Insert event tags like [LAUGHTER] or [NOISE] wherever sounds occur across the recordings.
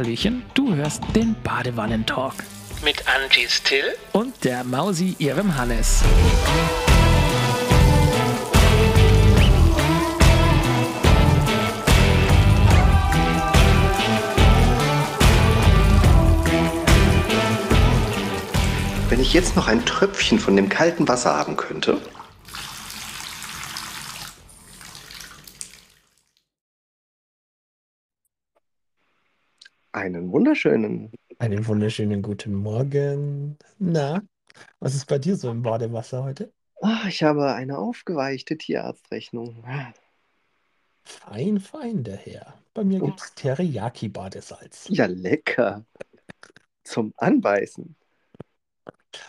Hallöchen, du hörst den Badewannentalk Mit Angie Still und der Mausi ihrem Hannes. Wenn ich jetzt noch ein Tröpfchen von dem kalten Wasser haben könnte. Einen wunderschönen. Einen wunderschönen guten Morgen. Na, was ist bei dir so im Badewasser heute? Ah, ich habe eine aufgeweichte Tierarztrechnung. Fein, fein, der Herr. Bei mir gibt es Teriyaki-Badesalz. Ja, lecker. Zum Anbeißen.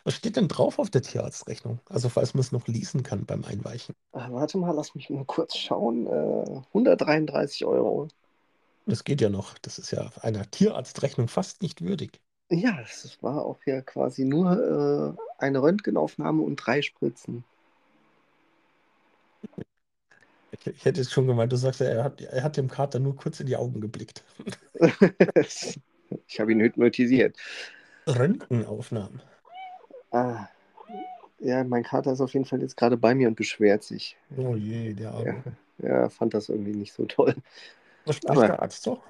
Was steht denn drauf auf der Tierarztrechnung? Also, falls man es noch lesen kann beim Einweichen. Ah, warte mal, lass mich mal kurz schauen. Äh, 133 Euro. Das geht ja noch. Das ist ja einer Tierarztrechnung fast nicht würdig. Ja, das war auch ja quasi nur äh, eine Röntgenaufnahme und drei Spritzen. Ich, ich hätte jetzt schon gemeint, du sagst ja, er hat, er hat dem Kater nur kurz in die Augen geblickt. [LAUGHS] ich habe ihn hypnotisiert. Röntgenaufnahmen. Ah, ja, mein Kater ist auf jeden Fall jetzt gerade bei mir und beschwert sich. Oh je, der Ja, Arme. er fand das irgendwie nicht so toll. Was spricht Aber- der Arzt so?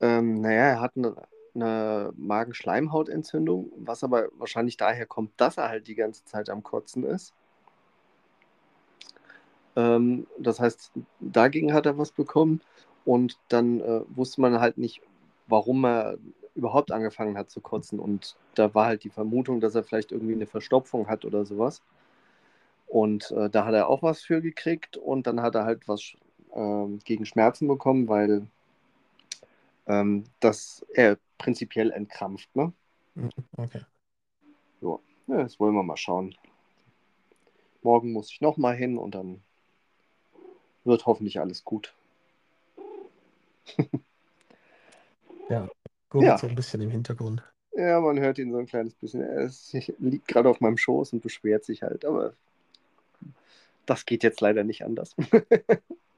Ähm, naja, er hat eine, eine Magenschleimhautentzündung, was aber wahrscheinlich daher kommt, dass er halt die ganze Zeit am Kotzen ist. Ähm, das heißt, dagegen hat er was bekommen und dann äh, wusste man halt nicht, warum er überhaupt angefangen hat zu kotzen. Und da war halt die Vermutung, dass er vielleicht irgendwie eine Verstopfung hat oder sowas. Und äh, da hat er auch was für gekriegt und dann hat er halt was ähm, gegen Schmerzen bekommen, weil ähm, das er prinzipiell entkrampft. Ne? Mhm, Okay. Ja, jetzt wollen wir mal schauen. Morgen muss ich nochmal hin und dann wird hoffentlich alles gut. [LAUGHS] Gurrt Ja. so ein bisschen im Hintergrund. Ja, man hört ihn so ein kleines bisschen. Er ist, [LAUGHS] liegt gerade auf meinem Schoß und beschwert sich halt, aber das geht jetzt leider nicht anders. [LAUGHS]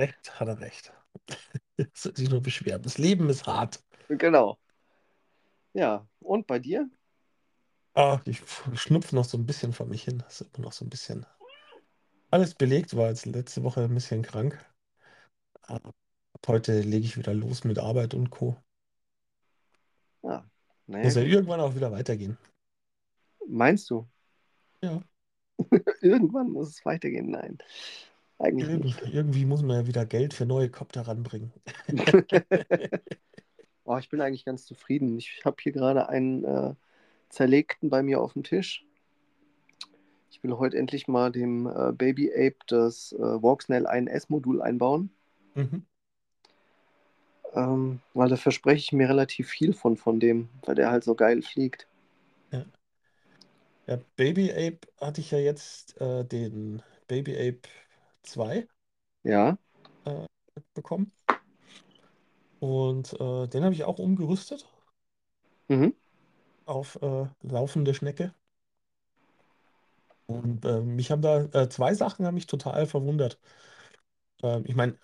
Recht hat er recht. [LAUGHS] Sich nur beschweren. Das Leben ist hart. genau. Ja, und bei dir? Ah, ich schnupfe noch so ein bisschen vor mich hin. Das ist immer noch so ein bisschen. Alles belegt, war jetzt letzte Woche ein bisschen krank. Ab heute lege ich wieder los mit Arbeit und Co. Ja, naja, Muss ja gut. irgendwann auch wieder weitergehen. Meinst du? Ja. [LAUGHS] Irgendwann muss es weitergehen. Nein, eigentlich Irgend, nicht. irgendwie muss man ja wieder Geld für neue Kopter ranbringen. [LAUGHS] Oh, ich bin eigentlich ganz zufrieden. Ich habe hier gerade einen äh, zerlegten bei mir auf dem Tisch. Ich will heute endlich mal dem äh, Baby Ape das äh, Walksnail 1S-Modul einbauen, Mhm. ähm, weil da verspreche ich mir relativ viel von, von dem, weil der halt so geil fliegt. Ja, Baby Ape hatte ich ja jetzt äh, den Baby Ape 2 Ja, bekommen. Und äh, den habe ich auch umgerüstet mhm. auf äh, laufende Schnecke. Und äh, mich haben da äh, zwei Sachen haben mich total verwundert. Ähm, ich meine,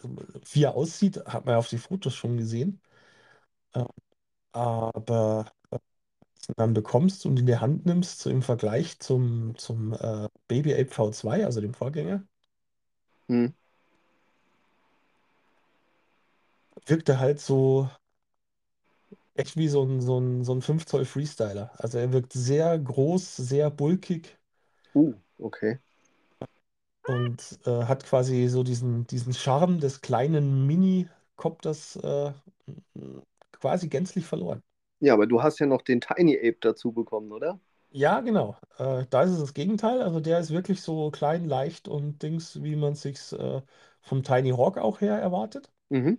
wie er aussieht, hat man ja auf die Fotos schon gesehen. Äh, aber äh, was du dann bekommst und in die Hand nimmst, so im Vergleich zum, zum äh, Baby Ape V2, also dem Vorgänger, Hm. wirkt er halt so echt wie so ein, so ein, so ein 5 Zoll Freestyler. Also er wirkt sehr groß, sehr bulkig Uh, okay. und äh, hat quasi so diesen, diesen Charme des kleinen Mini-Copters äh, quasi gänzlich verloren. Ja, aber du hast ja noch den Tiny Ape dazu bekommen, oder? Ja, genau. Äh, da ist es das Gegenteil. Also der ist wirklich so klein, leicht und Dings, wie man es sich äh, vom Tiny Hawk auch her erwartet. Mhm.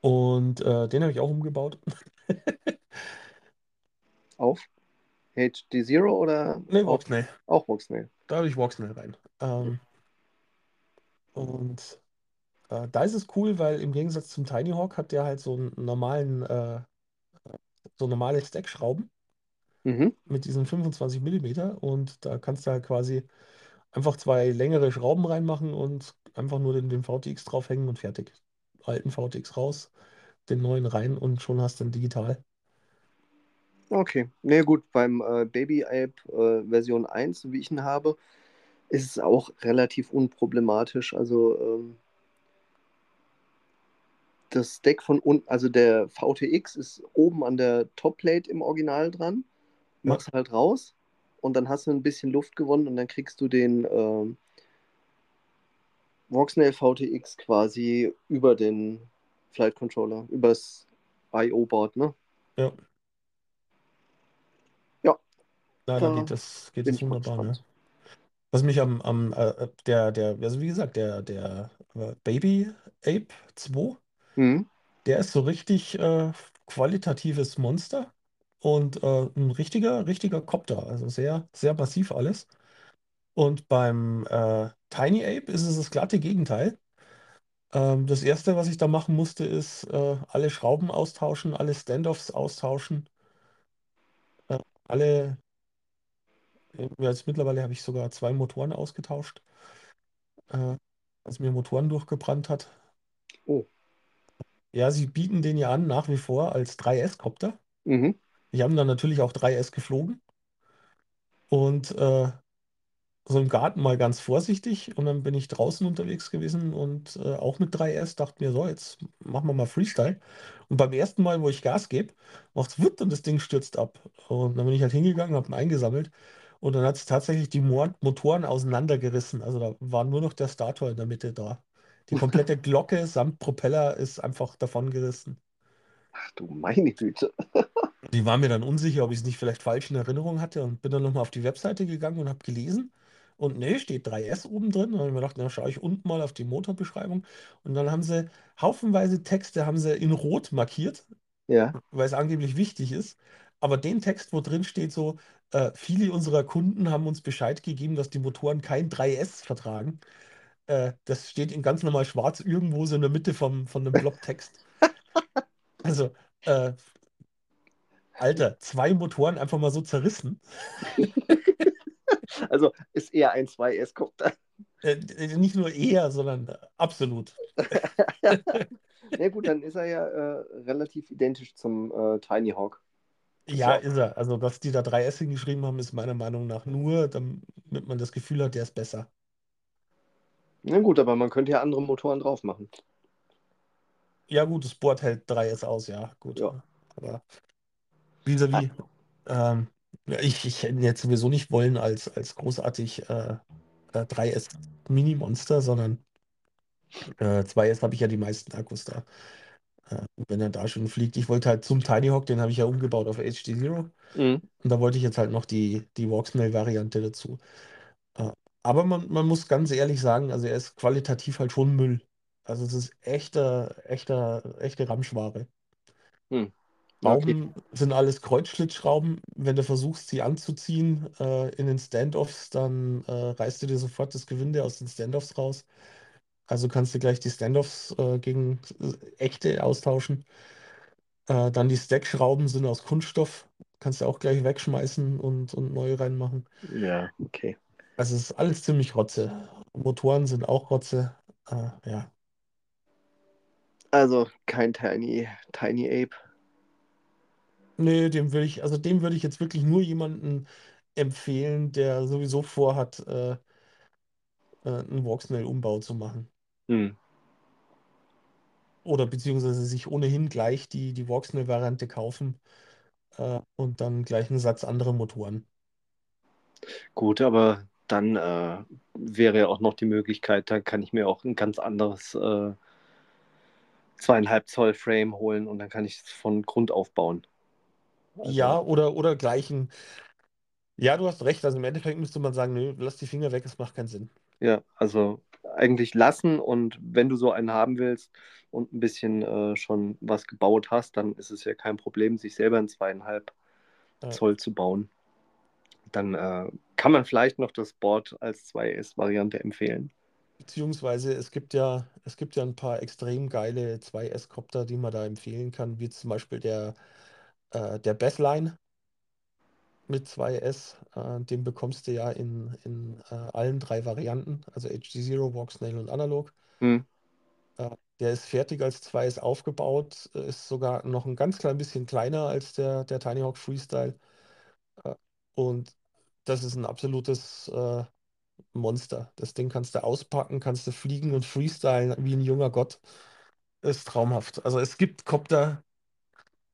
Und äh, den habe ich auch umgebaut. [LAUGHS] Auf HD Zero oder Nee, auf, Voxnail. auch Walksnail? Da habe ich Voxnail rein. Ähm, und äh, da ist es cool, weil im Gegensatz zum Tiny Hawk hat der halt so einen normalen, äh, so normale Stackschrauben Mhm. mit diesen 25 Millimeter und da kannst du halt quasi einfach zwei längere Schrauben reinmachen und einfach nur den, den VTX draufhängen und fertig. Alten VTX raus, den neuen rein und schon hast du ihn digital. Okay. Nee, gut, beim äh, Baby Ape äh, Version 1, wie ich ihn habe, ist es auch relativ unproblematisch. Also ähm, das Deck von unten, also der VTX ist oben an der Topplate im Original dran. Machst halt raus und dann hast du ein bisschen Luft gewonnen und dann kriegst du den ähm, Voxnail VTX quasi über den Flight Controller, übers IO-Board, ne? Ja. Ja. Na, da geht das, geht das wunderbar, ne? Was mich am, am äh, der, der, also wie gesagt, der, der äh, Baby Ape 2, Mhm. der ist so richtig äh, qualitatives Monster und äh, ein richtiger, richtiger Copter, also sehr, sehr massiv alles. Und beim äh, Tiny Ape ist es das glatte Gegenteil. Ähm, das Erste, was ich da machen musste, ist äh, alle Schrauben austauschen, alle Standoffs austauschen, äh, alle, jetzt mittlerweile habe ich sogar zwei Motoren ausgetauscht, äh, als mir Motoren durchgebrannt hat. Oh. Ja, sie bieten den ja an nach wie vor als 3S-Copter. Mhm. Ich habe dann natürlich auch 3S geflogen und äh, so im Garten mal ganz vorsichtig und dann bin ich draußen unterwegs gewesen und äh, auch mit 3S dachte mir so, jetzt machen wir mal Freestyle. Und beim ersten Mal, wo ich Gas gebe, macht es wupp und das Ding stürzt ab. Und dann bin ich halt hingegangen, habe ihn eingesammelt und dann hat es tatsächlich die Mo Motoren auseinandergerissen. Also da war nur noch der Stator in der Mitte da. Die [LAUGHS] komplette Glocke samt Propeller ist einfach davon gerissen. Ach du meine Güte. Die war mir dann unsicher, ob ich es nicht vielleicht falsch in Erinnerung hatte und bin dann nochmal auf die Webseite gegangen und habe gelesen. Und nee, steht 3S oben drin. Und dann habe ich mir gedacht, na, schaue ich unten mal auf die Motorbeschreibung. Und dann haben sie haufenweise Texte haben sie in Rot markiert, Ja. weil es angeblich wichtig ist. Aber den Text, wo drin steht so, äh, viele unserer Kunden haben uns Bescheid gegeben, dass die Motoren kein 3S vertragen. Äh, das steht in ganz normal schwarz irgendwo so in der Mitte vom, von dem [LAUGHS] Blocktext. Also, äh, Alter, zwei Motoren einfach mal so zerrissen. [LAUGHS] Also ist eher ein 2S-Copter. Äh, nicht nur eher, sondern äh, absolut. [LAUGHS] Na gut, dann ist er ja äh, relativ identisch zum äh, Tiny Hawk. Ja, ist er. Also, dass die da 3S hingeschrieben haben, ist meiner Meinung nach nur, damit man das Gefühl hat, der ist besser. Na gut, aber man könnte ja andere Motoren drauf machen. Ja, gut, das Board hält 3S aus, ja, gut. Ja. Aber vis-à-vis, ähm, ich, ich hätte ihn jetzt sowieso nicht wollen als, als großartig äh, äh, 3S Mini-Monster, sondern äh, 2S habe ich ja die meisten Akkus da. Äh, wenn er da schon fliegt. Ich wollte halt zum Tiny Hawk, den habe ich ja umgebaut auf HD Zero. Mhm. Und da wollte ich jetzt halt noch die, die Walksnail-Variante dazu. Äh, aber man, man muss ganz ehrlich sagen, also er ist qualitativ halt schon Müll. Also es ist echter, echter, echte Ramschware. Hm. Schrauben sind alles Kreuzschlitzschrauben. Wenn du versuchst, sie anzuziehen äh, in den Standoffs, dann äh, reißt du dir sofort das Gewinde aus den Standoffs raus. Also kannst du gleich die Standoffs äh, gegen äh, echte austauschen. Äh, dann die Stackschrauben sind aus Kunststoff. Kannst du auch gleich wegschmeißen und, und neue reinmachen. Ja, okay. Also es ist alles ziemlich Rotze. Motoren sind auch Rotze. Äh, ja. Also kein Tiny, Tiny Ape. Nee, dem würde ich, also dem würde ich jetzt wirklich nur jemanden empfehlen, der sowieso vorhat, äh, äh, einen Walksnail-Umbau zu machen. Hm. Oder beziehungsweise sich ohnehin gleich die, die Walksnail-Variante kaufen äh, und dann gleich einen Satz andere Motoren. Gut, aber dann äh, wäre ja auch noch die Möglichkeit, dann kann ich mir auch ein ganz anderes äh, zweieinhalb Zoll Frame holen und dann kann ich es von Grund auf bauen. Also, Ja, oder, oder gleich ein. Ja, du hast recht. Also im Endeffekt müsste man sagen, nö, lass die Finger weg, es macht keinen Sinn. Ja, also eigentlich lassen und wenn du so einen haben willst und ein bisschen äh, schon was gebaut hast, dann ist es ja kein Problem, sich selber ein zweieinhalb Ja. Zoll zu bauen. Dann äh, kann man vielleicht noch das Board als 2S-Variante empfehlen. Beziehungsweise es gibt ja, es gibt ja ein paar extrem geile 2S-Copter, die man da empfehlen kann, wie zum Beispiel der, äh, der Bassline mit 2S. Äh, den bekommst du ja in, in äh, allen drei Varianten, also HD Zero, Walksnail und Analog. Hm. Äh, der ist fertig als 2S aufgebaut, ist sogar noch ein ganz klein bisschen kleiner als der, der Tiny Hawk Freestyle. Äh, und das ist ein absolutes äh, Monster. Das Ding kannst du auspacken, kannst du fliegen und freestylen wie ein junger Gott. Ist traumhaft. Also es gibt Copter,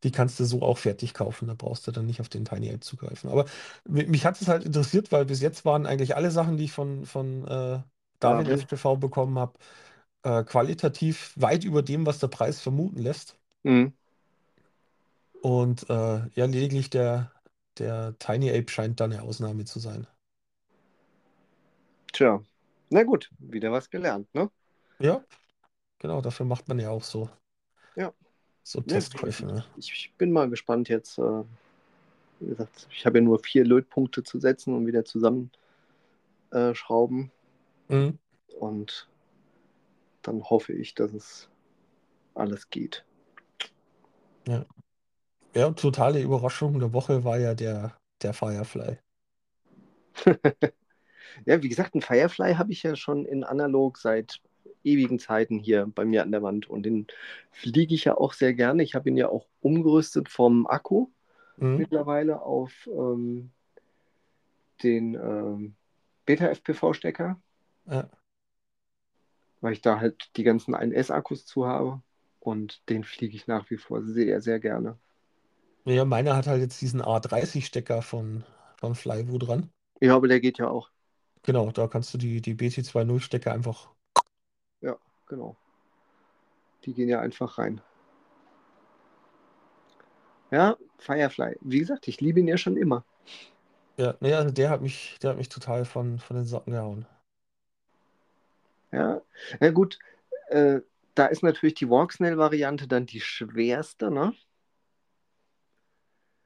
die kannst du so auch fertig kaufen. Da brauchst du dann nicht auf den Tiny Ape zugreifen. Aber mi- mich hat es halt interessiert, weil bis jetzt waren eigentlich alle Sachen, die ich von, von äh, David David. FPV bekommen habe, äh, qualitativ weit über dem, was der Preis vermuten lässt. Mhm. Und äh, ja, lediglich der, der Tiny Ape scheint da eine Ausnahme zu sein. Tja. Na gut, wieder was gelernt, ne? Ja, genau, dafür macht man ja auch so, Ja. So Ja, Testkäufe. Ne? Ich, ich bin mal gespannt jetzt. Äh, wie gesagt, ich habe ja nur vier Lötpunkte zu setzen und wieder zusammenschrauben. Äh. Mhm. und dann hoffe ich, dass es alles geht. Ja, und totale Überraschung der Woche war ja der, der Firefly. [LAUGHS] Ja, wie gesagt, einen Firefly habe ich ja schon in analog seit ewigen Zeiten hier bei mir an der Wand und den fliege ich ja auch sehr gerne. Ich habe ihn ja auch umgerüstet vom Akku Mhm. mittlerweile auf ähm, den ähm, Beta-FPV-Stecker, Ja. weil ich da halt die ganzen 1S-Akkus zu habe und den fliege ich nach wie vor sehr, sehr gerne. Ja, meiner hat halt jetzt diesen A30-Stecker von, von Flywo dran. Ja, aber der geht ja auch. Genau, da kannst du die, die BT20-Stecker einfach. Genau. Die gehen ja einfach rein. Ja, Firefly. Wie gesagt, ich liebe ihn ja schon immer. Ja, nee, also der hat mich, der hat mich total von, von den Socken gehauen. Ja, na gut. Äh, da ist natürlich die Walksnail-Variante dann die schwerste, ne?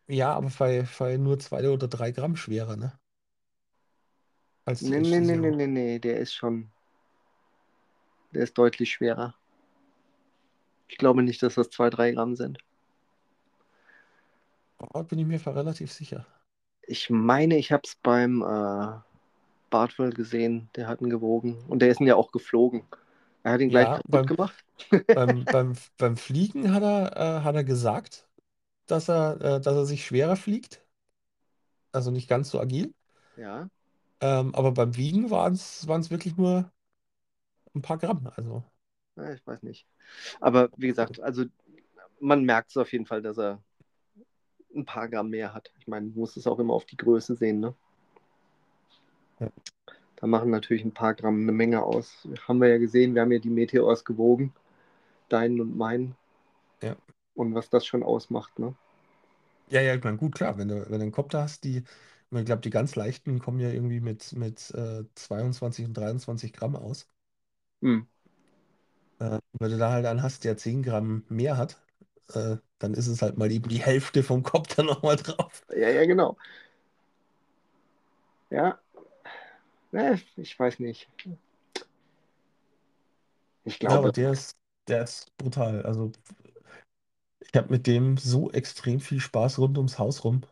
Ja, aber bei, bei nur zwei oder drei Gramm schwerer, ne? Als Nee, nee, nee, nee, nee, nee, der ist schon. Der ist deutlich schwerer. Ich glaube nicht, dass das 2-3 Gramm sind. Da bin ich mir relativ sicher. Ich meine, ich habe es beim äh, Bartwell gesehen. Der hat ihn gewogen. Und der ist ihn ja auch geflogen. Er hat ihn gleich Ja, beim- gemacht. Beim, [LAUGHS] beim, beim Fliegen hat er, äh, hat er gesagt, dass er, äh, dass er sich schwerer fliegt. Also nicht ganz so agil. Ja. Ähm, aber beim Wiegen waren es wirklich nur ein paar Gramm. Also, Ja, ich weiß nicht. Aber wie gesagt, also man merkt es auf jeden Fall, dass er ein paar Gramm mehr hat. Ich meine, du musst es auch immer auf die Größe sehen, ne? Ja. Da machen natürlich ein paar Gramm eine Menge aus. Haben wir ja gesehen, wir haben ja die Meteors gewogen, deinen und meinen. Ja. Und was das schon ausmacht, ne? ja, ja, ich meine, gut, klar, wenn du, wenn du einen Kopter hast, die, ich glaube, die ganz leichten kommen ja irgendwie mit, mit äh, 22 und 23 Gramm aus. Hm. Äh, wenn du da halt einen hast, der 10 Gramm mehr hat, äh, dann ist es halt mal eben die Hälfte vom Kopter [LAUGHS] nochmal drauf. Ja, ja, genau. Ja. Ne, ich weiß nicht. Ich Ja, aber glaube, der ist, der ist brutal. Also, ich habe mit dem so extrem viel Spaß rund ums Haus rum.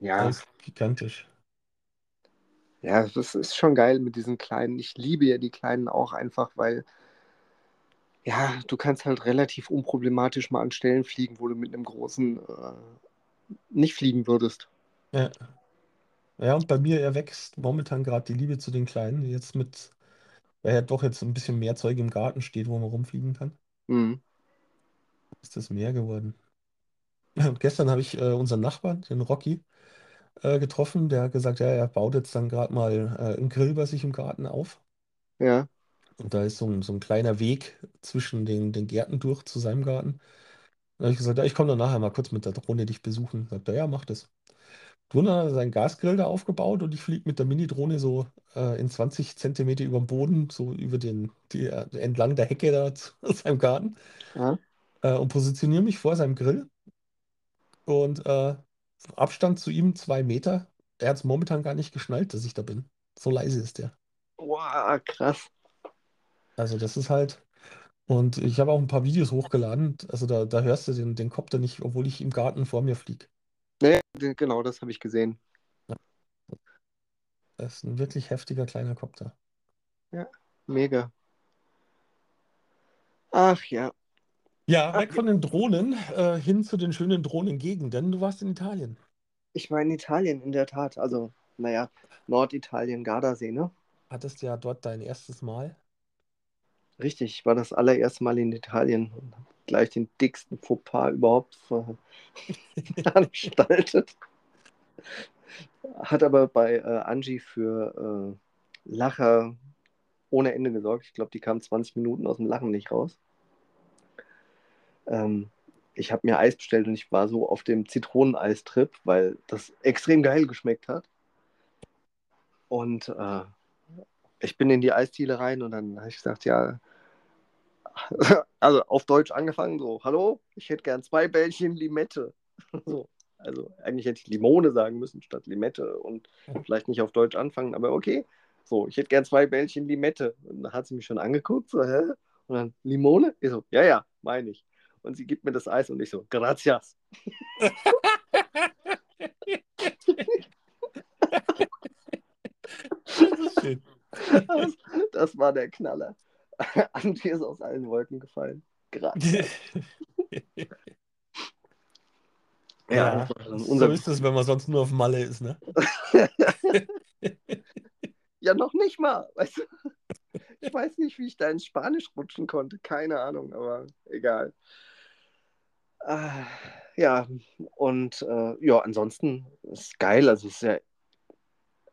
ja, Der ist gigantisch. Ja, das ist schon geil mit diesen kleinen. Ich liebe ja die kleinen auch einfach, weil ja, du kannst halt relativ unproblematisch mal an Stellen fliegen, wo du mit einem großen äh, nicht fliegen würdest. Ja. Ja, und bei mir erwächst momentan gerade die Liebe zu den Kleinen. Jetzt mit, weil ja doch jetzt ein bisschen mehr Zeug im Garten steht, wo man rumfliegen kann, Mhm. ist das mehr geworden. Und [LAUGHS] gestern habe ich äh, unseren Nachbarn, den Rocky, äh, getroffen. Der hat gesagt, ja, er baut jetzt dann gerade mal äh, einen Grill bei sich im Garten auf. Ja, Und da ist so ein, so ein kleiner Weg zwischen den, den Gärten durch zu seinem Garten. Da habe ich gesagt, ja, ich komme dann nachher mal kurz mit der Drohne dich besuchen. Sagt er, ja, mach das. Drin hat er seinen Gasgrill da aufgebaut und ich fliege mit der Mini-Drohne so äh, in 20 Zentimeter über dem Boden, so über den, die, äh, entlang der Hecke da zu [LAUGHS] seinem Garten ja. äh, und positioniere mich vor seinem Grill. Und äh, Abstand zu ihm zwei Meter. Er hat es momentan gar nicht geschnallt, dass ich da bin. So leise ist der. Wow, krass. Also das ist halt. Und ich habe auch ein paar Videos hochgeladen. Also da, da hörst du den, den Kopter nicht, obwohl ich im Garten vor mir fliege. Nee, genau, das habe ich gesehen. Das ist ein wirklich heftiger kleiner Kopter. Mega. Ach ja. Ja, weg von den Drohnen äh, hin zu den schönen Drohnengegenden. Du warst in Italien. ich war in Italien, in der Tat. Also, naja, Norditalien, Gardasee, ne? Hattest ja dort dein erstes Mal. Richtig, ich war das allererste Mal in Italien und hab gleich den dicksten Fauxpas überhaupt ver- veranstaltet. [LAUGHS] [LAUGHS] Hat aber bei äh, Angie für äh, Lacher ohne Ende gesorgt. Ich glaube, die kam 20 Minuten aus dem Lachen nicht raus. Ähm, ich habe mir Eis bestellt und ich war so auf dem Zitroneneistrip, weil das extrem geil geschmeckt hat. Und äh, ich bin in die Eisdiele rein und dann habe ich gesagt, ja, [LAUGHS] also auf Deutsch angefangen, so, hallo, ich hätte gern zwei Bällchen Limette. [LAUGHS] So, also eigentlich hätte ich Limone sagen müssen statt Limette und vielleicht nicht auf Deutsch anfangen, aber okay. So, ich hätte gern zwei Bällchen Limette. Und dann hat sie mich schon angeguckt, so, hä? Und dann Limone? Ich so, ja, ja, meine ich. Und sie gibt mir das Eis und ich so, gracias. Das ist schön. Das, das war der Knaller. [LAUGHS] Antje ist aus allen Wolken gefallen. Gracias. Ja, war dann so unser ist es, wenn man sonst nur auf Malle ist, ne? [LAUGHS] Ja, noch nicht mal. Weißt du? Ich weiß nicht, wie ich da ins Spanisch rutschen konnte. Keine Ahnung, aber egal. Ah, ja, und äh, ja, ansonsten ist geil. Also es ist ja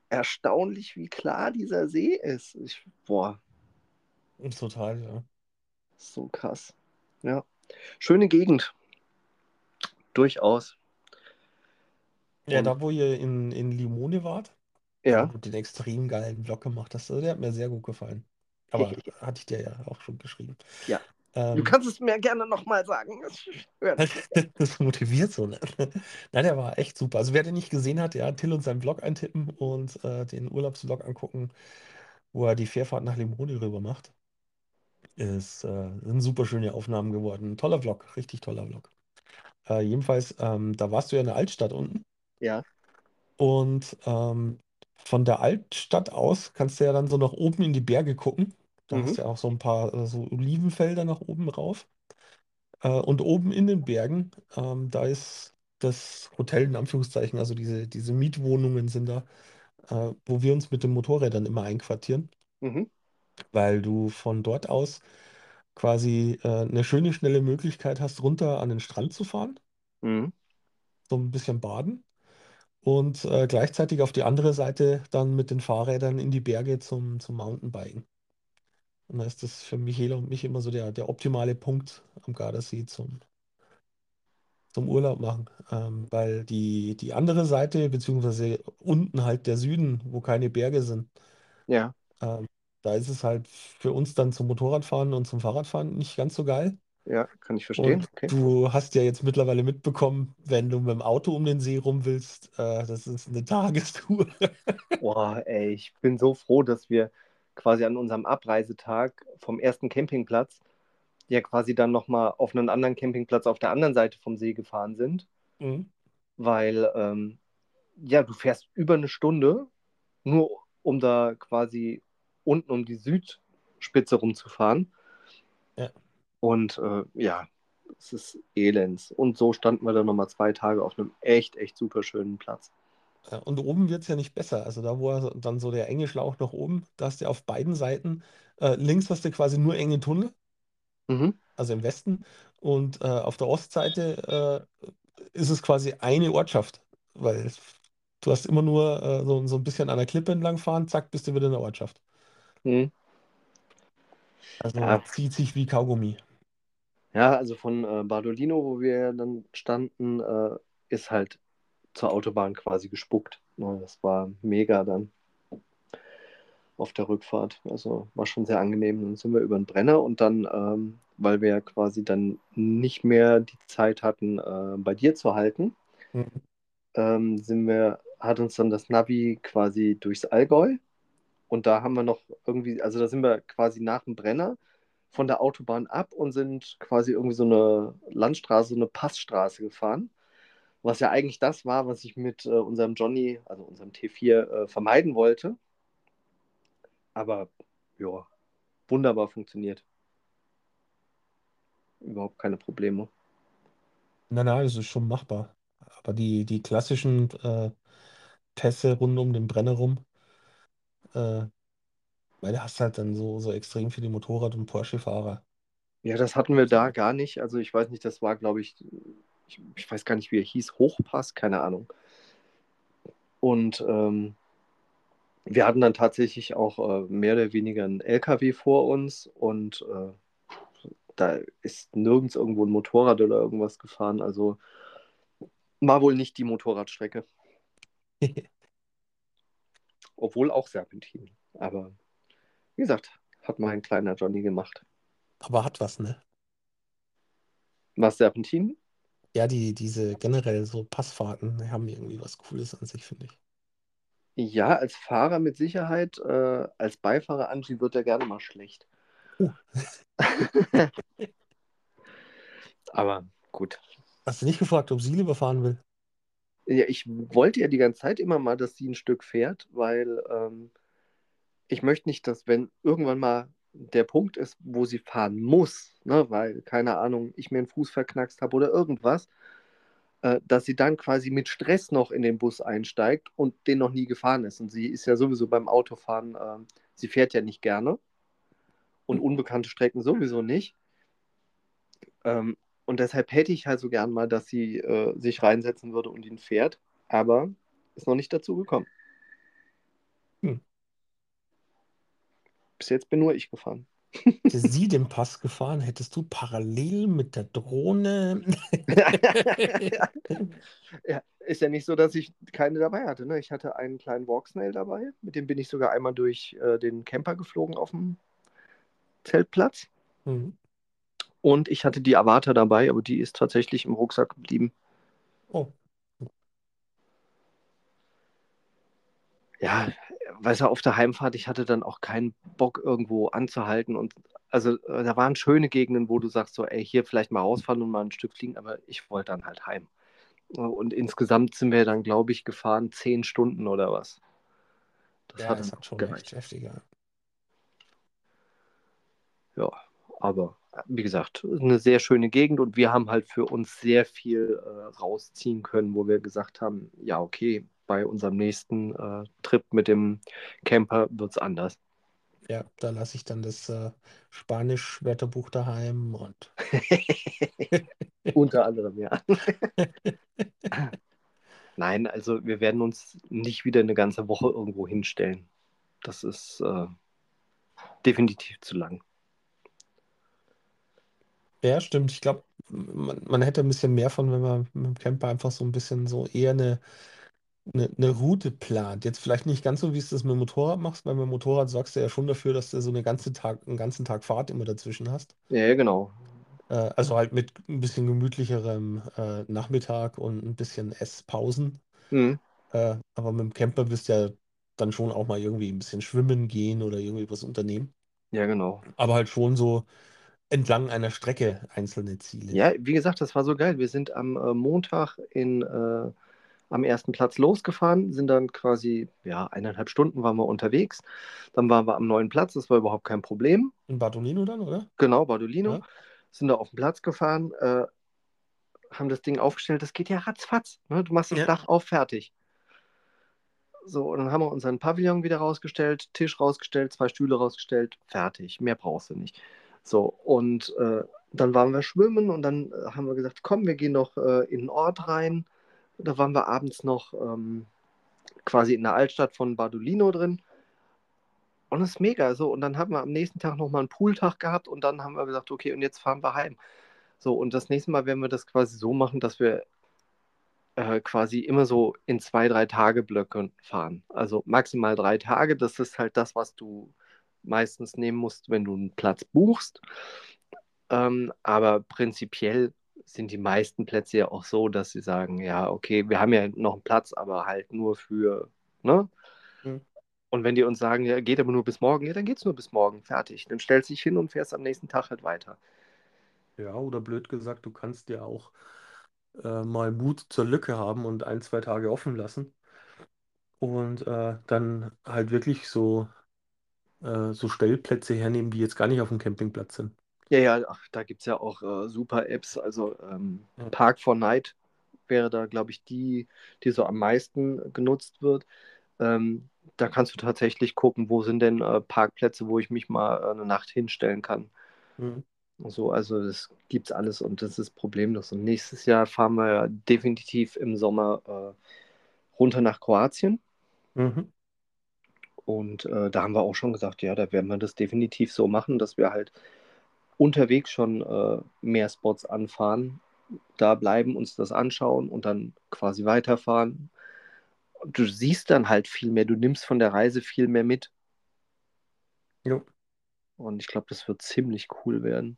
erstaunlich, wie klar dieser See ist. Ich, boah, Total, ja. so krass. Ja. Schöne Gegend. Durchaus. Ja, Und- da wo ihr in, in Limone wart, Ja. du den extrem geilen Vlog gemacht hast, also der hat mir sehr gut gefallen. Aber hatte ich dir ja auch schon geschrieben. Ja. Ähm, Du kannst es mir gerne nochmal sagen. [LAUGHS] Das. [LAUGHS] Das motiviert so, ne? [LAUGHS] Nein, der war echt super. Also wer den nicht gesehen hat, ja, Till und seinen Vlog eintippen und äh, den Urlaubsvlog angucken, wo er die Fährfahrt nach Limoni rüber macht. Ist, äh, sind super schöne Aufnahmen geworden. Toller Vlog, richtig toller Vlog. Äh, jedenfalls, ähm, da warst du ja in der Altstadt unten Ja. und ähm, von der Altstadt aus kannst du ja dann so nach oben in die Berge gucken. Da Mhm. hast du ja auch so ein paar äh, so Olivenfelder nach oben rauf. Äh, und oben in den Bergen, ähm, da ist das Hotel in Anführungszeichen, also diese, diese Mietwohnungen sind da, äh, wo wir uns mit den Motorrädern immer einquartieren, Mhm. weil du von dort aus quasi äh, eine schöne, schnelle Möglichkeit hast, runter an den Strand zu fahren, Mhm. so ein bisschen baden und äh, gleichzeitig auf die andere Seite dann mit den Fahrrädern in die Berge zum, zum Mountainbiken. Und da ist das für Michaela und mich immer so der, der optimale Punkt am Gardasee zum, zum Urlaub machen. Ähm, weil die, die andere Seite, beziehungsweise unten halt der Süden, wo keine Berge sind, Ja. ähm, da ist es halt für uns dann zum Motorradfahren und zum Fahrradfahren nicht ganz so geil. Ja, kann ich verstehen. Und Okay. du hast ja jetzt mittlerweile mitbekommen, wenn du mit dem Auto um den See rum willst, äh, das ist eine Tagestour. Boah, ey, ich bin so froh, dass wir quasi an unserem Abreisetag vom ersten Campingplatz ja quasi dann nochmal auf einen anderen Campingplatz auf der anderen Seite vom See gefahren sind, Mhm. weil ähm, ja, du fährst über eine Stunde, nur um da quasi unten um die Südspitze rumzufahren. Ja. Und äh, ja, es ist elends. Und so standen wir dann nochmal zwei Tage auf einem echt, echt super schönen Platz. Ja, Und oben wird es ja nicht besser. Also da, wo er dann so der enge Schlauch nach oben, da hast du auf beiden Seiten, äh, links hast du quasi nur enge Tunnel, Mhm. also im Westen, und äh, auf der Ostseite äh, ist es quasi eine Ortschaft, weil du hast immer nur äh, so, so ein bisschen an der Klippe entlang fahren, zack, bist du wieder in der Ortschaft. Mhm. Also Ja. zieht sich wie Kaugummi. Ja, also von äh, Bardolino, wo wir dann standen, äh, ist halt zur Autobahn quasi gespuckt. Ne, das war mega dann auf der Rückfahrt. Also war schon sehr angenehm. Dann sind wir über den Brenner und dann, ähm, weil wir ja quasi dann nicht mehr die Zeit hatten, äh, bei dir zu halten, Mhm. ähm, sind wir, hat uns dann das Navi quasi durchs Allgäu und da haben wir noch irgendwie, also da sind wir quasi nach dem Brenner von der Autobahn ab und sind quasi irgendwie so eine Landstraße, so eine Passstraße gefahren. Was ja eigentlich das war, was ich mit äh, unserem Johnny, also unserem T4, äh, vermeiden wollte. Aber ja, wunderbar funktioniert. überhaupt keine Probleme. Nein, nein, das ist schon machbar. Aber die, die klassischen äh, Pässe rund um den Brenner rum, äh, weil du hast halt dann so, so extrem viele Motorrad- und Porsche-Fahrer. Ja, das hatten wir da gar nicht. Also ich weiß nicht, das war, glaube ich, ich, ich weiß gar nicht, wie er hieß, Hochpass, keine Ahnung. Und ähm, wir hatten dann tatsächlich auch äh, mehr oder weniger einen LKW vor uns und äh, da ist nirgends irgendwo ein Motorrad oder irgendwas gefahren. Also war wohl nicht die Motorradstrecke. [LAUGHS] Obwohl auch Serpentin. Aber wie gesagt, hat mein kleiner Johnny gemacht. Aber hat was, ne? Was Serpentin? Ja, die, diese generell so Passfahrten die haben irgendwie was Cooles an sich, finde ich. Ja, als Fahrer mit Sicherheit. Äh, als Beifahrer Angie wird er gerne mal schlecht. Uh. [LAUGHS] Aber gut. Hast du nicht gefragt, ob sie lieber fahren will? Ja, ich wollte ja die ganze Zeit immer mal, dass sie ein Stück fährt, weil ähm, ich möchte nicht, dass wenn irgendwann mal der Punkt ist, wo sie fahren muss, ne, weil, keine Ahnung, ich mir einen Fuß verknackst habe oder irgendwas, äh, dass sie dann quasi mit Stress noch in den Bus einsteigt und den noch nie gefahren ist. Und sie ist ja sowieso beim Autofahren, äh, sie fährt ja nicht gerne und unbekannte Strecken sowieso nicht. Ähm, und deshalb hätte ich halt so gern mal, dass sie äh, sich reinsetzen würde und ihn fährt, aber ist noch nicht dazu gekommen. Hm. Bis jetzt bin nur ich gefahren. Hätte sie den Pass gefahren, hättest du parallel mit der Drohne. [LAUGHS] ja, ist ja nicht so, dass ich keine dabei hatte. Ne? Ich hatte einen kleinen Walksnail dabei, mit dem bin ich sogar einmal durch äh, den Camper geflogen auf dem Zeltplatz. Mhm. Und ich hatte die Avata dabei, aber die ist tatsächlich im Rucksack geblieben. Oh. Ja, weißt du, auf der Heimfahrt, ich hatte dann auch keinen Bock, irgendwo anzuhalten. Und also äh, da waren schöne Gegenden, wo du sagst, so, ey, hier vielleicht mal rausfahren und mal ein Stück fliegen, aber ich wollte dann halt heim. Und insgesamt sind wir dann, glaube ich, gefahren zehn Stunden oder was. Das Ja, hat hat schon gereicht. heftiger. Ja, aber wie gesagt, eine sehr schöne Gegend und wir haben halt für uns sehr viel äh, rausziehen können, wo wir gesagt haben, ja, okay, bei unserem nächsten äh, Trip mit dem Camper wird es anders. Ja, da lasse ich dann das äh, Spanisch-Wörterbuch daheim und [LAUGHS] Unter anderem, ja. [LAUGHS] Nein, also wir werden uns nicht wieder eine ganze Woche irgendwo hinstellen. Das ist äh, definitiv zu lang. ja, stimmt. Ich glaube, man, man hätte ein bisschen mehr von, wenn man mit dem Camper einfach so ein bisschen so eher eine, eine, eine Route plant. Jetzt vielleicht nicht ganz so, wie es das mit dem Motorrad machst, weil mit dem Motorrad sorgst du ja schon dafür, dass du so eine ganze Tag, einen ganzen Tag Fahrt immer dazwischen hast. Ja, genau. Äh, also halt mit ein bisschen gemütlicherem äh, Nachmittag und ein bisschen Esspausen. Mhm. Äh, aber mit dem Camper wirst du ja dann schon auch mal irgendwie ein bisschen schwimmen gehen oder irgendwie was unternehmen. Ja, genau. Aber halt schon so entlang einer Strecke einzelne Ziele. Ja, wie gesagt, das war so geil. Wir sind am Montag in, am ersten Platz losgefahren, sind dann quasi, ja, eineinhalb Stunden waren wir unterwegs. Dann waren wir am neuen Platz, das war überhaupt kein Problem. In Bartolino dann, oder? Genau, Bardolino. Ja. Sind da auf den Platz gefahren, äh, haben das Ding aufgestellt. Das geht ja ratzfatz. Ne? Du machst das Ja. Dach auf, fertig. So, und dann haben wir unseren Pavillon wieder rausgestellt, Tisch rausgestellt, zwei Stühle rausgestellt, fertig. Mehr brauchst du nicht. So, und äh, dann waren wir schwimmen und dann äh, haben wir gesagt, komm, wir gehen noch äh, in den Ort rein. Da waren wir abends noch ähm, quasi in der Altstadt von Bardolino drin. Und das ist mega so. Und dann haben wir am nächsten Tag nochmal einen Pooltag gehabt und dann haben wir gesagt, okay, und jetzt fahren wir heim. So, und das nächste Mal werden wir das quasi so machen, dass wir äh, quasi immer so in zwei, drei Tage Blöcke fahren. Also maximal drei Tage. Das ist halt das, was du meistens nehmen musst, wenn du einen Platz buchst. Ähm, aber prinzipiell sind die meisten Plätze ja auch so, dass sie sagen, ja, okay, wir haben ja noch einen Platz, aber halt nur für, ne? Mhm. Und wenn die uns sagen, ja, geht aber nur bis morgen, ja, dann geht's nur bis morgen, fertig. Dann stellst du dich hin und fährst am nächsten Tag halt weiter. Ja, oder blöd gesagt, du kannst ja auch äh, mal Mut zur Lücke haben und ein, zwei Tage offen lassen. Und äh, dann halt wirklich so, äh, so Stellplätze hernehmen, die jetzt gar nicht auf dem Campingplatz sind. Ja, ja, ach, da gibt es ja auch äh, super Apps. Also ähm, Ja. Park for Night wäre da, glaube ich, die, die so am meisten genutzt wird. Ähm, da kannst du tatsächlich gucken, wo sind denn äh, Parkplätze, wo ich mich mal äh, eine Nacht hinstellen kann. Mhm. So, also das gibt's alles und das ist problemlos. Und nächstes Jahr fahren wir ja definitiv im Sommer äh, runter nach Kroatien. Mhm. Und äh, da haben wir auch schon gesagt, ja, da werden wir das definitiv so machen, dass wir halt unterwegs schon äh, mehr Spots anfahren, da bleiben, uns das anschauen und dann quasi weiterfahren. Und du siehst dann halt viel mehr, du nimmst von der Reise viel mehr mit. Jo. Und ich glaube, das wird ziemlich cool werden.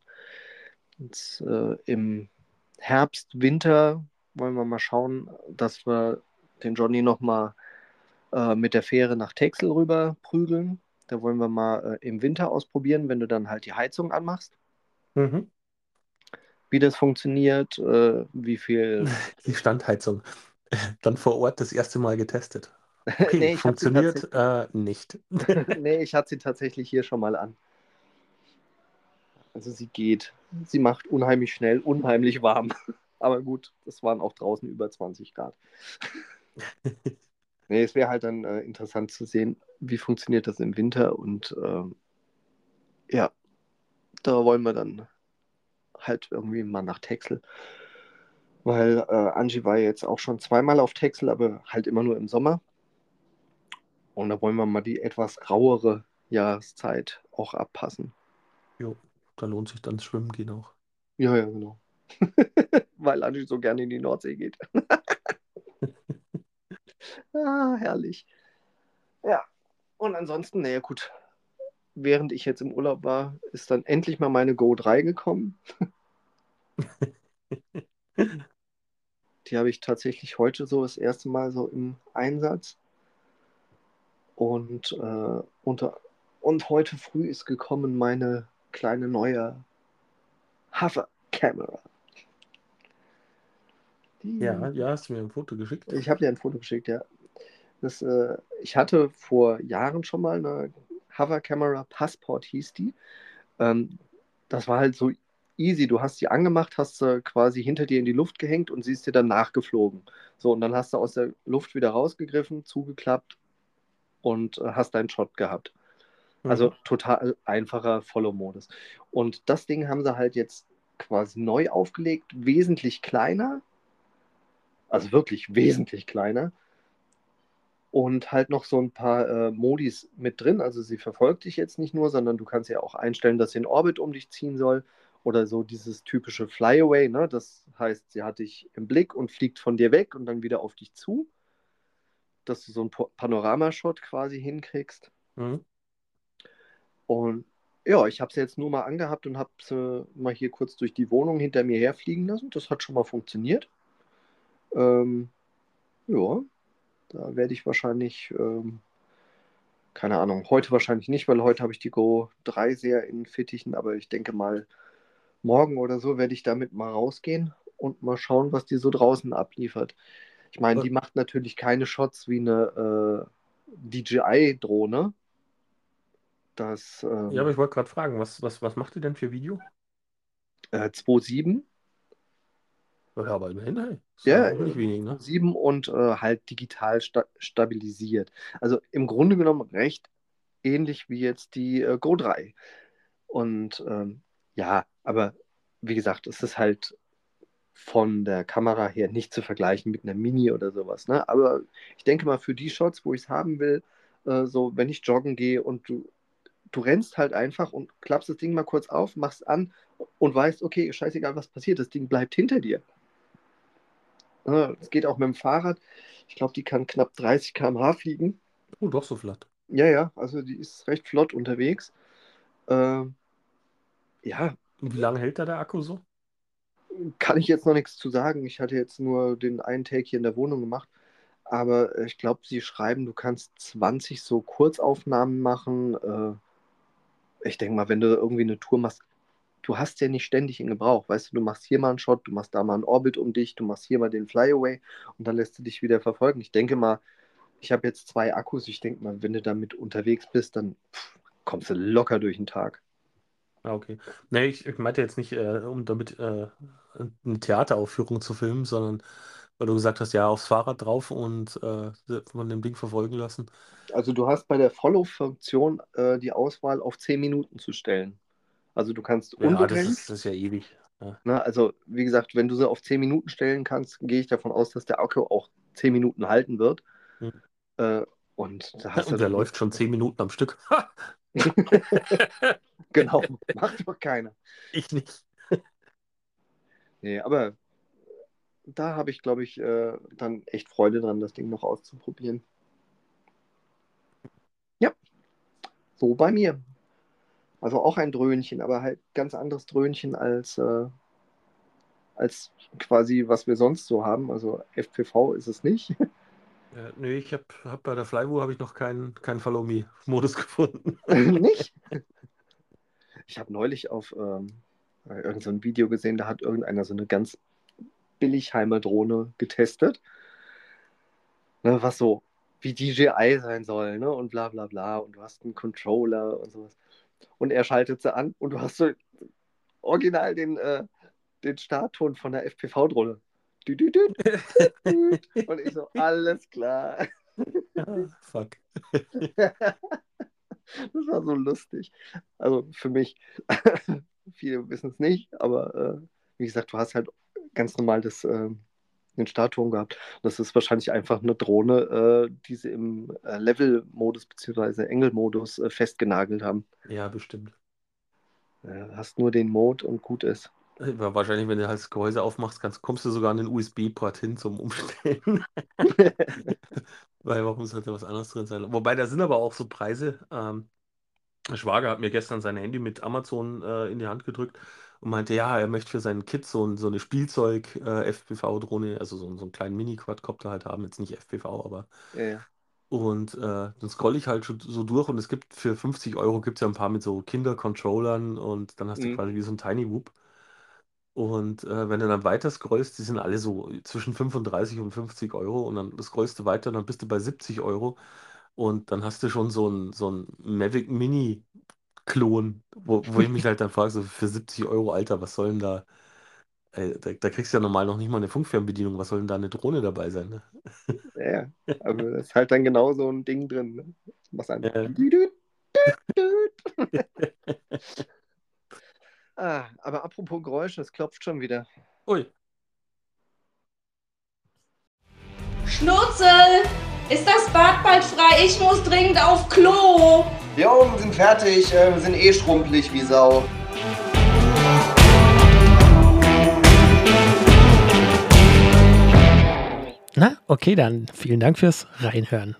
Jetzt, äh, Im Herbst, Winter wollen wir mal schauen, dass wir den Johnny nochmal äh, mit der Fähre nach Texel rüber prügeln. Da wollen wir mal äh, im Winter ausprobieren, wenn du dann halt die Heizung anmachst, Mhm. wie das funktioniert, äh, wie viel. [LAUGHS] Die Standheizung. Dann vor Ort das erste Mal getestet. Okay, [LAUGHS] Nee, funktioniert äh, nicht. [LAUGHS] nee, ich hatte sie tatsächlich hier schon mal an. Also sie geht. Sie macht unheimlich schnell, unheimlich warm. Aber gut, das waren auch draußen über 20 Grad. nee, es wäre halt dann äh, interessant zu sehen, wie funktioniert das im Winter. Und ähm, ja, da wollen wir dann halt irgendwie mal nach Texel. Weil äh, Angie war jetzt auch schon zweimal auf Texel, aber halt immer nur im Sommer. Und da wollen wir mal die etwas rauere Jahreszeit auch abpassen. Jo, da lohnt sich dann das Schwimmen gehen auch. Ja, ja, genau. [LAUGHS] Weil Angie so gerne in die Nordsee geht. [LAUGHS] ah, herrlich. Ja, und ansonsten, naja, gut. Während ich jetzt im Urlaub war, ist dann endlich mal meine Go 3 gekommen. [LAUGHS] Die habe ich tatsächlich heute so das erste Mal so im Einsatz. Und, äh, unter, und heute früh ist gekommen meine kleine neue Hover-Kamera. Ja, ja, hast du mir ein Foto geschickt? Ich habe dir ein Foto geschickt, ja. Das, äh, ich hatte vor Jahren schon mal eine Hover Camera Passport hieß die. Ähm, das war halt so easy. Du hast die angemacht, hast sie quasi hinter dir in die Luft gehängt und sie ist dir dann nachgeflogen. So, und dann hast du aus der Luft wieder rausgegriffen, zugeklappt und äh, hast deinen Shot gehabt. Also Mhm. total einfacher Follow-Modus. Und das Ding haben sie halt jetzt quasi neu aufgelegt, wesentlich kleiner. Also wirklich wesentlich kleiner. Und halt noch so ein paar äh, Modis mit drin. Also sie verfolgt dich jetzt nicht nur, sondern du kannst ja auch einstellen, dass sie in Orbit um dich ziehen soll. Oder so dieses typische Flyaway. Ne? Das heißt, sie hat dich im Blick und fliegt von dir weg und dann wieder auf dich zu. Dass du so einen Panoramashot quasi hinkriegst. Mhm. Und ja, ich habe sie jetzt nur mal angehabt und habe sie mal hier kurz durch die Wohnung hinter mir herfliegen lassen. Das hat schon mal funktioniert. Ähm, ja, da werde ich wahrscheinlich, ähm, keine Ahnung, heute wahrscheinlich nicht, weil heute habe ich die Go 3 sehr in Fittichen, aber ich denke mal, morgen oder so werde ich damit mal rausgehen und mal schauen, was die so draußen abliefert. Ich meine, Äh. die macht natürlich keine Shots wie eine äh, DJI-Drohne. Das ähm, Ja, aber ich wollte gerade fragen, was, was, was macht ihr denn für Video? äh, 2.7 Ja, aber immerhin, hey. Ja, nicht wenig, ne? 7 und äh, halt digital sta stabilisiert. Also im Grunde genommen recht ähnlich wie jetzt die äh, Go 3. Und ähm, ja, aber wie gesagt, es ist halt von der Kamera her nicht zu vergleichen mit einer Mini oder sowas. Ne? Aber ich denke mal, für die Shots, wo ich es haben will, äh, so wenn ich joggen gehe und du, du rennst halt einfach und klappst das Ding mal kurz auf, machst an und weißt, okay, scheißegal, was passiert, das Ding bleibt hinter dir. Ja, Es geht auch mit dem Fahrrad. Ich glaube, die kann knapp 30 km/h fliegen. Oh, doch so flott. Ja, ja, also die ist recht flott unterwegs. Ähm, ja, Und wie lange hält da der Akku so? kann ich jetzt noch nichts zu sagen. Ich hatte jetzt nur den einen Take hier in der Wohnung gemacht. Aber äh, ich glaube, sie schreiben, du kannst 20 so Kurzaufnahmen machen. Äh, ich denke mal, wenn du irgendwie eine Tour machst, du hast ja nicht ständig in Gebrauch. Weißt du, du machst hier mal einen Shot, du machst da mal einen Orbit um dich, du machst hier mal den Flyaway und dann lässt du dich wieder verfolgen. Ich denke mal, ich habe jetzt zwei Akkus. Ich denke mal, wenn du damit unterwegs bist, dann pff, kommst du locker durch den Tag. Ah, okay. Nee, ich, ich meinte jetzt nicht, äh, um damit äh, eine Theateraufführung zu filmen, sondern weil du gesagt hast, ja, aufs Fahrrad drauf und äh, von dem Ding verfolgen lassen. Also du hast bei der Follow-Funktion äh, die Auswahl auf 10 Minuten zu stellen. Also du kannst Ja, das unbegrenzt. ist, das ist ja ewig. Ja. Ne, also wie gesagt, wenn du sie auf 10 Minuten stellen kannst, gehe ich davon aus, dass der Akku auch 10 Minuten halten wird. Hm. Äh, und da hast Und du der läuft schon zehn Minuten am Stück. [LAUGHS] Genau, [LAUGHS] macht doch keiner. Ich nicht. [LAUGHS] Nee, aber da habe ich, glaube ich, äh, dann echt Freude dran, das Ding noch auszuprobieren. Ja, so bei mir. Also auch ein Dröhnchen, aber halt ganz anderes Dröhnchen als, äh, als quasi, was wir sonst so haben. Also FPV ist es nicht. [LAUGHS] Ja, nee, ich habe hab bei der Flywoo habe ich noch keinen keinen Follow-Me-Modus [LAUGHS] gefunden. [LAUGHS] nicht? Ich habe neulich auf ähm, irgendein so ein Video gesehen, da hat irgendeiner so eine ganz Billigheimer Drohne getestet. Ne, was so wie DJI sein soll, ne? Und bla bla bla. Und du hast einen Controller und sowas. Und er schaltet sie an und du hast so original den, äh, den Startton von der FPV-Drohne. Und ich so, alles klar. Ah, fuck. [LAUGHS] Das war so lustig. Also für mich, [LAUGHS] viele wissen es nicht, aber äh, wie gesagt, du hast halt ganz normal das, äh, den Startton gehabt. Das ist wahrscheinlich einfach eine Drohne, äh, die sie im äh, Level-Modus bzw. Engel-Modus äh, festgenagelt haben. Ja, bestimmt. Äh, hast nur den Mode und gut ist. Ja, Wahrscheinlich, wenn du halt das Gehäuse aufmachst, kannst, kommst du sogar an den USB-Port hin zum Umstellen. [LAUGHS] Weil warum sollte was anderes drin sein? Wobei, da sind aber auch so Preise. Ähm, Schwager hat mir gestern sein Handy mit Amazon äh, in die Hand gedrückt und meinte, ja, er möchte für sein Kit so, ein- so eine Spielzeug-FPV-Drohne, also so, so einen kleinen Mini-Quadcopter halt haben, jetzt nicht FPV, aber. Ja, ja. Und äh, dann scroll ich halt schon so durch und es gibt für 50 Euro gibt es ja ein paar mit so Kinder-Controllern und dann hast du Mhm. quasi wie so ein Tiny Whoop. Und äh, wenn du dann weiter scrollst, die sind alle so zwischen 35 und 50 Euro und dann scrollst du weiter, dann bist du bei 70 Euro und dann hast du schon so ein, so ein Mavic Mini-Klon, wo, wo ich mich [LAUGHS] halt dann frage, so für 70 Euro, Alter, was soll denn da, äh, da, da kriegst du ja normal noch nicht mal eine Funkfernbedienung, was soll denn da eine Drohne dabei sein, ne? ja, ja. Also da ist halt dann genau so ein Ding drin. Ne? Du machst einfach. Ja. Ah, aber apropos Geräusche, es klopft schon wieder. Ui, Schnurzel! Ist das Bad bald frei? Ich muss dringend auf Klo! Wir oben sind fertig, äh, wir sind eh schrumpelig wie Sau. Na, okay, dann vielen Dank fürs Reinhören.